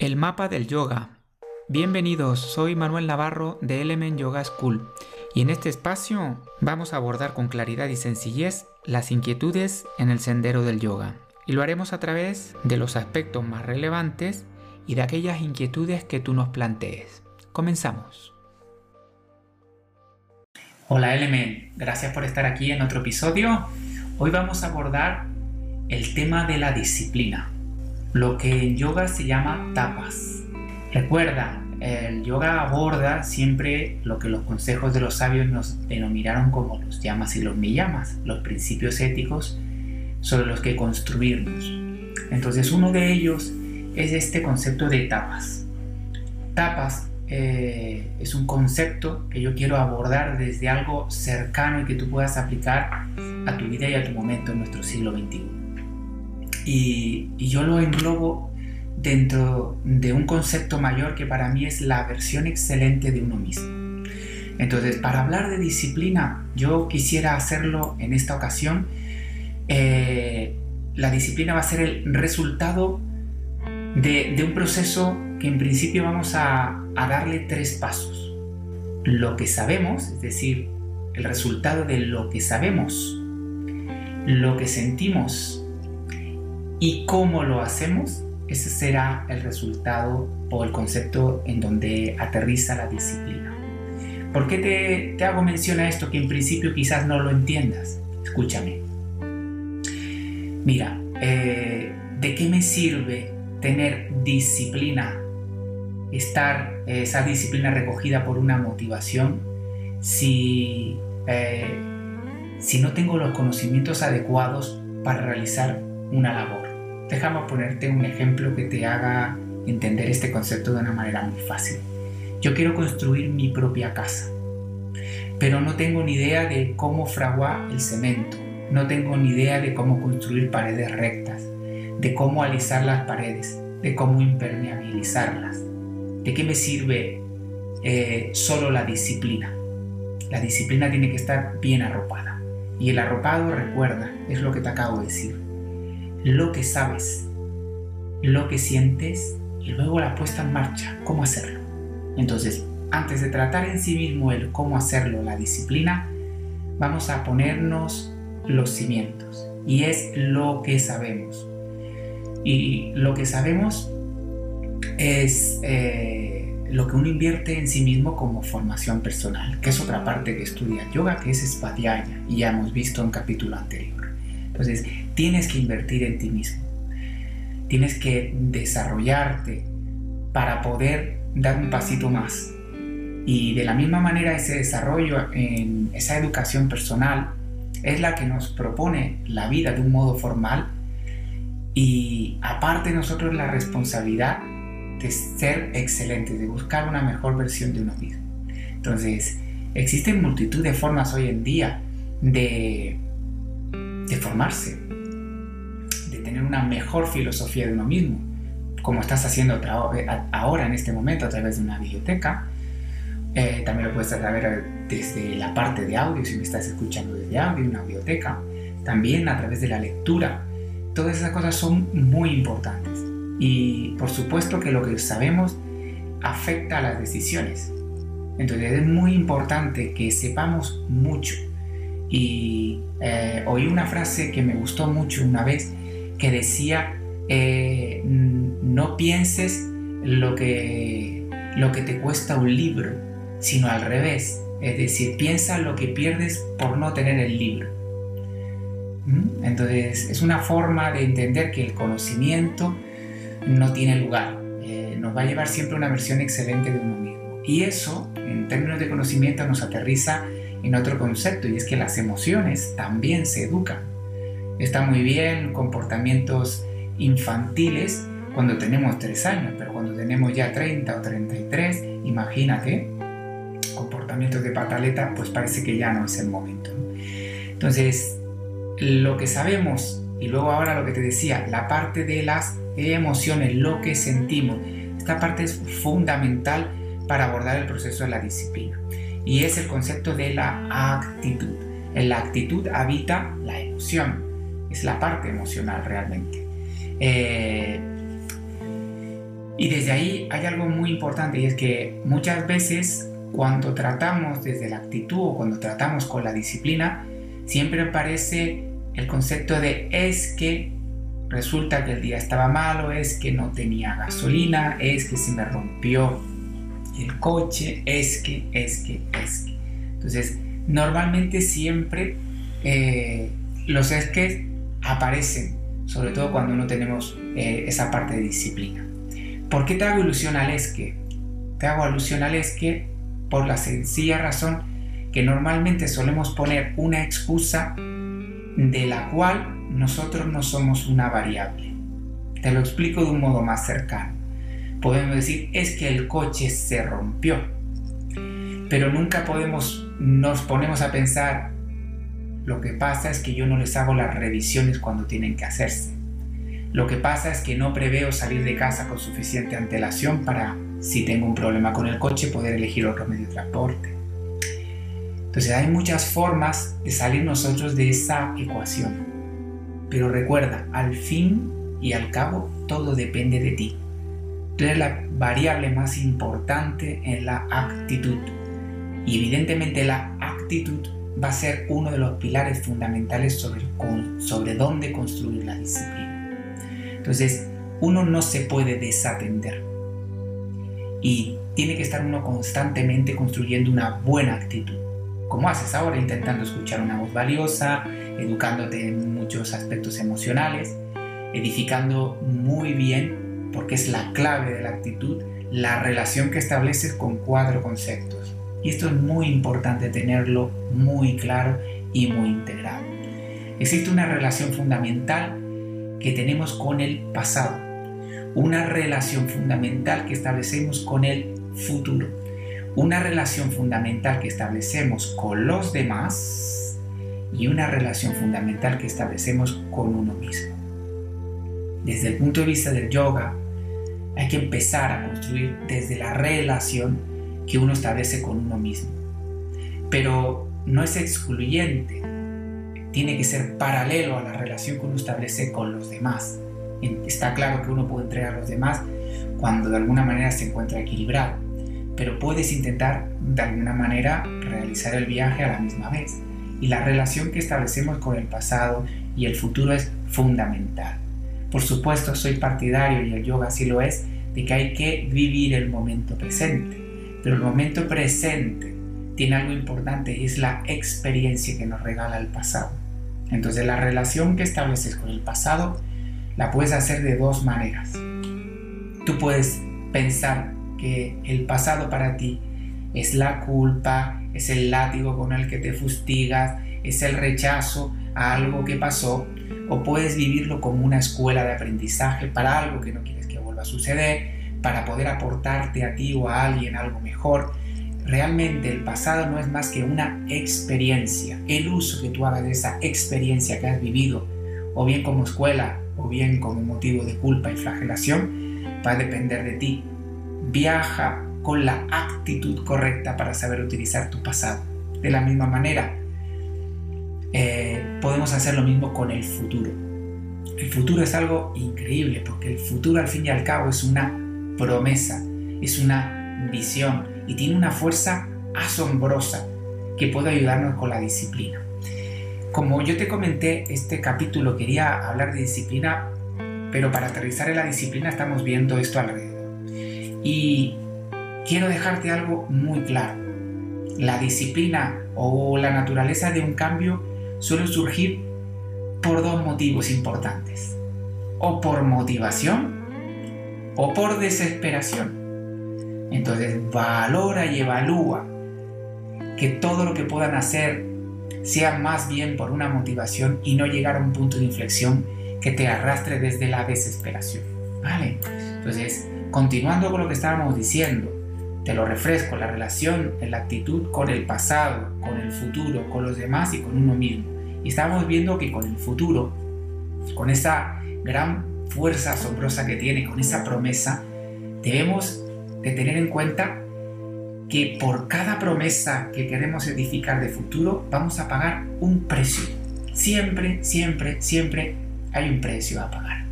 El mapa del yoga. Bienvenidos, soy Manuel Navarro de Element Yoga School y en este espacio vamos a abordar con claridad y sencillez las inquietudes en el sendero del yoga. Y lo haremos a través de los aspectos más relevantes y de aquellas inquietudes que tú nos plantees. Comenzamos. Hola Element, gracias por estar aquí en otro episodio. Hoy vamos a abordar el tema de la disciplina lo que en yoga se llama tapas. Recuerda, el yoga aborda siempre lo que los consejos de los sabios nos denominaron como los llamas y los niyamas, los principios éticos sobre los que construirnos. Entonces uno de ellos es este concepto de tapas. Tapas eh, es un concepto que yo quiero abordar desde algo cercano y que tú puedas aplicar a tu vida y a tu momento en nuestro siglo XXI y, yo lo englobo dentro de un concepto mayor que para mí es la versión excelente de uno mismo. Entonces, para hablar de disciplina, yo quisiera hacerlo en esta ocasión. Eh, la disciplina va a ser el resultado de, un proceso que en principio vamos a, a darle tres pasos. Lo que sabemos, es decir, el resultado de lo que sabemos, lo que sentimos y cómo lo hacemos, ese será el resultado o el concepto en donde aterriza la disciplina. ¿Por qué te, hago mención a esto que en principio quizás no lo entiendas? Escúchame. Mira, eh, ¿de qué me sirve tener disciplina? Estar esa disciplina recogida por una motivación si, eh, si no tengo los conocimientos adecuados para realizar una labor. Déjame ponerte un ejemplo que te haga entender este concepto de una manera muy fácil. Yo quiero construir mi propia casa, pero no tengo ni idea de cómo fraguar el cemento, no tengo ni idea de cómo construir paredes rectas, de cómo alisar las paredes, de cómo impermeabilizarlas. ¿De qué me sirve eh, solo la disciplina? La disciplina tiene que estar bien arropada. Y el arropado, recuerda, es lo que te acabo de decir lo que sabes, lo que sientes y luego la puesta en marcha, cómo hacerlo. Entonces, antes de tratar en sí mismo el cómo hacerlo, la disciplina, vamos a ponernos los cimientos y es lo que sabemos. Y lo que sabemos es eh, lo que uno invierte en sí mismo como formación personal, que es otra parte que estudia yoga, que es Spadhyaya, y ya hemos visto en capítulo anterior. Entonces, tienes que invertir en ti mismo. Tienes que desarrollarte para poder dar un pasito más. Y de la misma manera ese desarrollo en esa educación personal es la que nos propone la vida de un modo formal y aparte nosotros la responsabilidad de ser excelentes, de buscar una mejor versión de uno mismo. Entonces, existen multitud de formas hoy en día de de formarse, tener una mejor filosofía de uno mismo, como estás haciendo eh, ahora en este momento a través de una biblioteca. Eh, también lo puedes saber desde la parte de audio, si me estás escuchando desde audio, una biblioteca. También a través de la lectura. Todas esas cosas son muy importantes. Y por supuesto que lo que sabemos afecta a las decisiones. Entonces es muy importante que sepamos mucho y eh, oí una frase que me gustó mucho una vez que decía, eh, no pienses lo que, lo que te cuesta un libro, sino al revés. Es decir, piensa lo que pierdes por no tener el libro. ¿Mm? Entonces, es una forma de entender que el conocimiento no tiene lugar. Eh, nos va a llevar siempre una versión excelente de uno mismo. Y eso, en términos de conocimiento, nos aterriza en otro concepto y es que las emociones también se educan. Está muy bien comportamientos infantiles cuando tenemos 3 años, pero cuando tenemos ya 30 o 33, imagínate, comportamientos de pataleta, pues parece que ya no es el momento. Entonces, lo que sabemos, y luego ahora lo que te decía, la parte de las emociones, lo que sentimos, esta parte es fundamental para abordar el proceso de la disciplina y es el concepto de la actitud. En la actitud habita la emoción, es la parte emocional realmente. Eh, Y desde ahí hay algo muy importante y es que muchas veces cuando tratamos desde la actitud o cuando tratamos con la disciplina, siempre aparece el concepto de es que resulta que el día estaba malo, es que no tenía gasolina, es que se me rompió el coche, es que, es que, es que. Entonces, normalmente siempre eh, los es que aparecen, sobre todo cuando no tenemos eh, esa parte de disciplina. ¿Por qué te hago ilusión al es que? Te hago alusión al es que por la sencilla razón que normalmente solemos poner una excusa de la cual nosotros no somos una variable. Te lo explico de un modo más cercano. Podemos decir, es que el coche se rompió. Pero nunca podemos, nos ponemos a pensar, lo que pasa es que yo no les hago las revisiones cuando tienen que hacerse. Lo que pasa es que no preveo salir de casa con suficiente antelación para, si tengo un problema con el coche, poder elegir otro medio de transporte. Entonces hay muchas formas de salir nosotros de esa ecuación. Pero recuerda, al fin y al cabo, todo depende de ti. Tú eres la variable más importante en la actitud. Y evidentemente la actitud va a ser uno de los pilares fundamentales sobre, sobre dónde construir la disciplina. Entonces, uno no se puede desatender. Y tiene que estar uno constantemente construyendo una buena actitud. Como haces ahora, intentando escuchar una voz valiosa, educándote en muchos aspectos emocionales, edificando muy bien, porque es la clave de la actitud, la relación que estableces con cuatro conceptos. Y esto es muy importante tenerlo muy claro y muy integrado. Existe una relación fundamental que tenemos con el pasado, una relación fundamental que establecemos con el futuro, una relación fundamental que establecemos con los demás y una relación fundamental que establecemos con uno mismo. Desde el punto de vista del yoga, hay que empezar a construir desde la relación que uno establece con uno mismo. Pero no es excluyente, tiene que ser paralelo a la relación que uno establece con los demás. Está claro que uno puede entregar a los demás cuando de alguna manera se encuentra equilibrado, pero puedes intentar de alguna manera realizar el viaje a la misma vez. Y la relación que establecemos con el pasado y el futuro es fundamental. Por supuesto, soy partidario, y el yoga así lo es, de que hay que vivir el momento presente pero el momento presente tiene algo importante y es la experiencia que nos regala el pasado. Entonces la relación que estableces con el pasado la puedes hacer de dos maneras. Tú puedes pensar que el pasado para ti es la culpa, es el látigo con el que te fustigas, es el rechazo a algo que pasó, o puedes vivirlo como una escuela de aprendizaje para algo que no quieres que vuelva a suceder, para poder aportarte a ti o a alguien algo mejor. Realmente el pasado no es más que una experiencia. El uso que tú hagas de esa experiencia que has vivido, o bien como escuela, o bien como motivo de culpa y flagelación, va a depender de ti. Viaja con la actitud correcta para saber utilizar tu pasado. De la misma manera, eh, podemos hacer lo mismo con el futuro. El futuro es algo increíble porque el futuro al fin y al cabo es una promesa, es una visión y tiene una fuerza asombrosa que puede ayudarnos con la disciplina. Como yo te comenté, este capítulo quería hablar de disciplina, pero para aterrizar en la disciplina estamos viendo esto alrededor. Y quiero dejarte algo muy claro. La disciplina o la naturaleza de un cambio suele surgir por dos motivos importantes. O por motivación o por desesperación. Entonces valora y evalúa que todo lo que puedan hacer sea más bien por una motivación y no llegar a un punto de inflexión que te arrastre desde la desesperación. ¿Vale? Entonces, continuando con lo que estábamos diciendo, te lo refresco, la relación, la actitud con el pasado, con el futuro, con los demás y con uno mismo. Y estábamos viendo que con el futuro, con esa gran fuerza asombrosa que tiene, con esa promesa, debemos de tener en cuenta que por cada promesa que queremos edificar de futuro vamos a pagar un precio. Siempre, siempre, siempre hay un precio a pagar.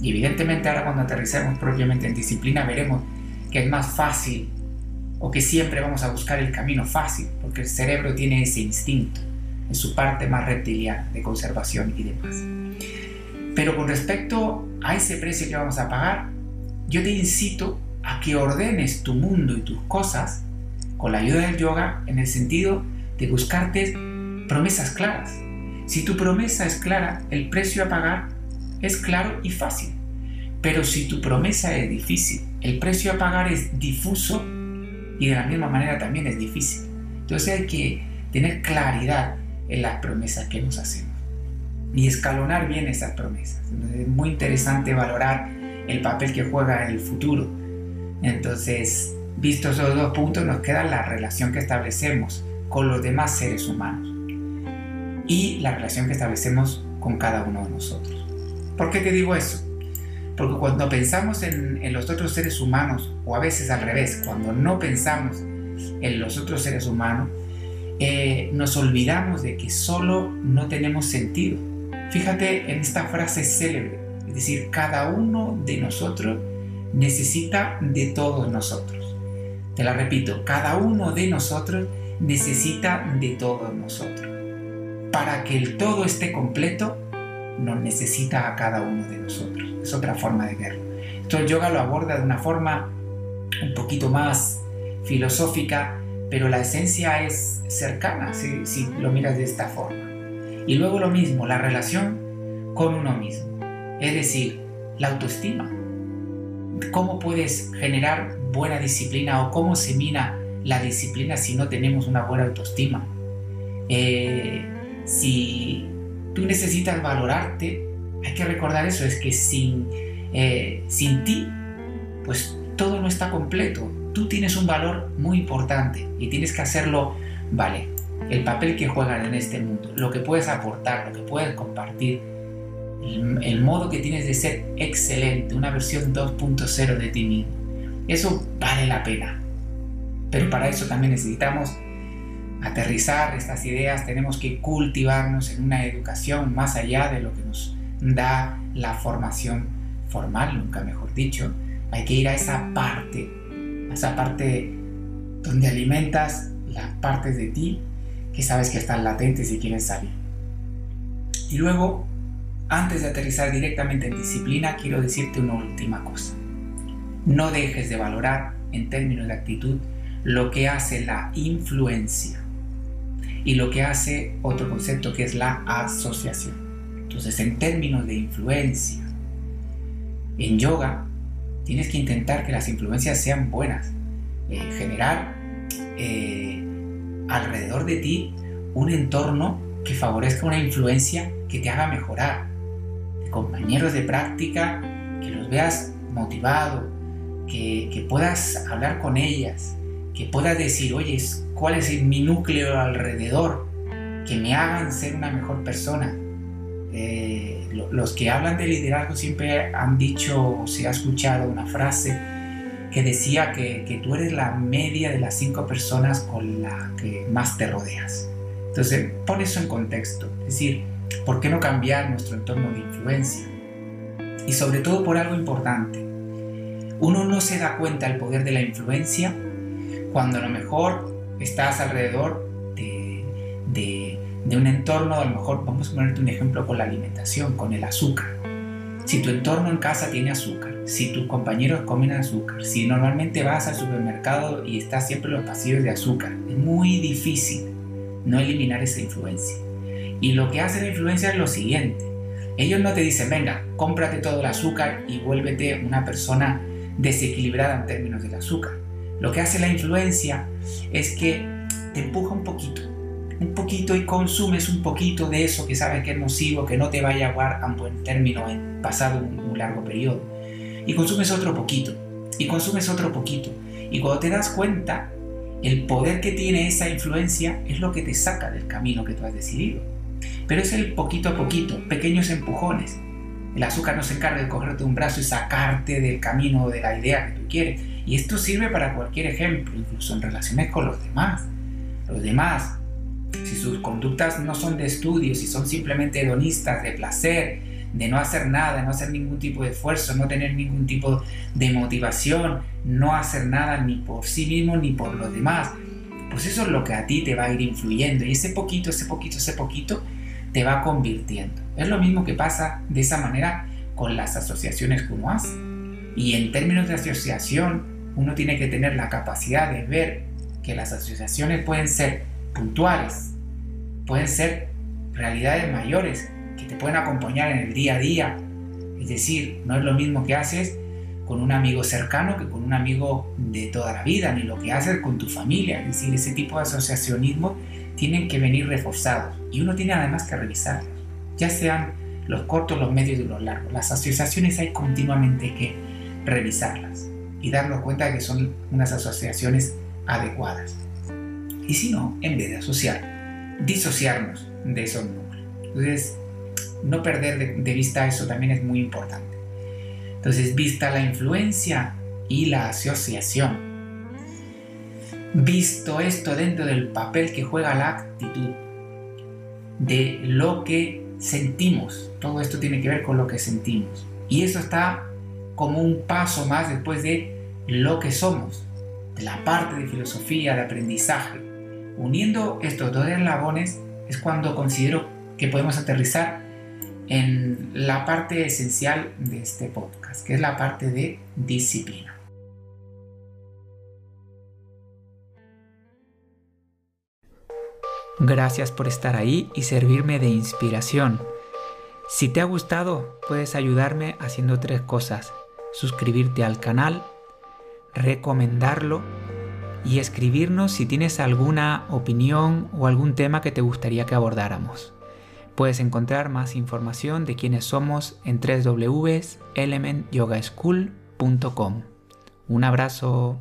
Y evidentemente ahora cuando aterricemos propiamente en disciplina veremos que es más fácil o que siempre vamos a buscar el camino fácil, porque el cerebro tiene ese instinto en su parte más reptiliana de conservación y demás. Pero con respecto a ese precio que vamos a pagar, yo te incito a que ordenes tu mundo y tus cosas con la ayuda del yoga en el sentido de buscarte promesas claras. Si tu promesa es clara, el precio a pagar es claro y fácil. Pero si tu promesa es difícil, el precio a pagar es difuso y de la misma manera también es difícil. Entonces hay que tener claridad en las promesas que nos hacemos y escalonar bien esas promesas. es muy interesante valorar el papel que juega en el futuro. Entonces, vistos esos dos puntos, nos queda la relación que establecemos con los demás seres humanos y la relación que establecemos con cada uno de nosotros. ¿Por qué te digo eso? Porque cuando pensamos en, en, los otros seres humanos, o a veces al revés, cuando no pensamos en los otros seres humanos, eh, nos olvidamos de que solo no tenemos sentido. Fíjate en esta frase célebre, es decir, cada uno de nosotros necesita de todos nosotros. Te la repito, cada uno de nosotros necesita de todos nosotros. Para que el todo esté completo, nos necesita a cada uno de nosotros. Es otra forma de verlo. Esto el yoga lo aborda de una forma un poquito más filosófica, pero la esencia es cercana si, lo miras de esta forma. Y luego lo mismo, la relación con uno mismo, es decir, la autoestima. ¿Cómo puedes generar buena disciplina o cómo se mina la disciplina si no tenemos una buena autoestima? Eh, si tú necesitas valorarte, hay que recordar eso, es que sin, eh, sin ti, pues todo no está completo. Tú tienes un valor muy importante y tienes que hacerlo, vale, el papel que juegan en este mundo, lo que puedes aportar, lo que puedes compartir, el, modo que tienes de ser excelente, una versión 2.0 de ti mismo. Eso vale la pena. Pero para eso también necesitamos aterrizar estas ideas, tenemos que cultivarnos en una educación más allá de lo que nos da la formación formal, nunca mejor dicho. Hay que ir a esa parte, a esa parte donde alimentas las partes de ti que sabes que están latentes y quieren salir. Y luego, antes de aterrizar directamente en disciplina, quiero decirte una última cosa. No dejes de valorar en términos de actitud lo que hace la influencia y lo que hace otro concepto que es la asociación. Entonces, en términos de influencia, en yoga tienes que intentar que las influencias sean buenas, eh, generar alrededor de ti un entorno que favorezca una influencia que te haga mejorar, de compañeros de práctica que los veas motivado, que, que puedas hablar con ellas, que puedas decir, oye, ¿cuál es mi núcleo alrededor? Que me hagan ser una mejor persona. Eh, los que hablan de liderazgo siempre han dicho, o se ha escuchado una frase que decía que, tú eres la media de las cinco personas con las que más te rodeas. Entonces, pon eso en contexto. Es decir, ¿por qué no cambiar nuestro entorno de influencia? Y sobre todo por algo importante. Uno no se da cuenta del poder de la influencia cuando a lo mejor estás alrededor de, de, un entorno, a lo mejor vamos a ponerte un ejemplo con la alimentación, con el azúcar. Si tu entorno en casa tiene azúcar, si tus compañeros comen azúcar, si normalmente vas al supermercado y estás siempre en los pasillos de azúcar, es muy difícil no eliminar esa influencia. Y lo que hace la influencia es lo siguiente. Ellos no te dicen, venga, cómprate todo el azúcar y vuélvete una persona desequilibrada en términos del azúcar. Lo que hace la influencia es que te empuja un poquito, un poquito y consumes un poquito de eso que sabes que es nocivo, que no te va a llevar a un buen término en pasado un, largo periodo. Y consumes otro poquito, y consumes otro poquito. Y cuando te das cuenta, el poder que tiene esa influencia es lo que te saca del camino que tú has decidido. Pero es el poquito a poquito, pequeños empujones. El azúcar no se encarga de cogerte un brazo y sacarte del camino de la idea que tú quieres y esto sirve para cualquier ejemplo, incluso en relaciones con los demás. Los demás, si sus conductas no son de estudio, si son simplemente hedonistas, de placer, de no hacer nada, no hacer ningún tipo de esfuerzo, no tener ningún tipo de motivación, no hacer nada ni por sí mismo ni por los demás, pues eso es lo que a ti te va a ir influyendo y ese poquito, ese poquito, ese poquito te va convirtiendo. Es lo mismo que pasa de esa manera con las asociaciones que uno hace. Y en términos de asociación, uno tiene que tener la capacidad de ver que las asociaciones pueden ser puntuales, pueden ser realidades mayores que te pueden acompañar en el día a día. Es decir, no es lo mismo que haces con un amigo cercano que con un amigo de toda la vida, ni lo que haces con tu familia. Es decir, ese tipo de asociacionismo tienen que venir reforzados y uno tiene además que revisarlos, ya sean los cortos, los medios y los largos. Las asociaciones hay continuamente que revisarlas y darnos cuenta de que son unas asociaciones adecuadas. Y si no, en vez de asociar, disociarnos de esos núcleos. Entonces, no perder de, vista eso también es muy importante. Entonces, vista la influencia y la asociación. Visto esto dentro del papel que juega la actitud, de lo que sentimos, todo esto tiene que ver con lo que sentimos. Y eso está como un paso más después de lo que somos, de la parte de filosofía, de aprendizaje. Uniendo estos dos eslabones es cuando considero que podemos aterrizar en la parte esencial de este podcast, que es la parte de disciplina. Gracias por estar ahí y servirme de inspiración. Si te ha gustado, puedes ayudarme haciendo tres cosas. Suscribirte al canal, recomendarlo y escribirnos si tienes alguna opinión o algún tema que te gustaría que abordáramos. Puedes encontrar más información de quiénes somos en www.elementyogaschool.com. Un abrazo.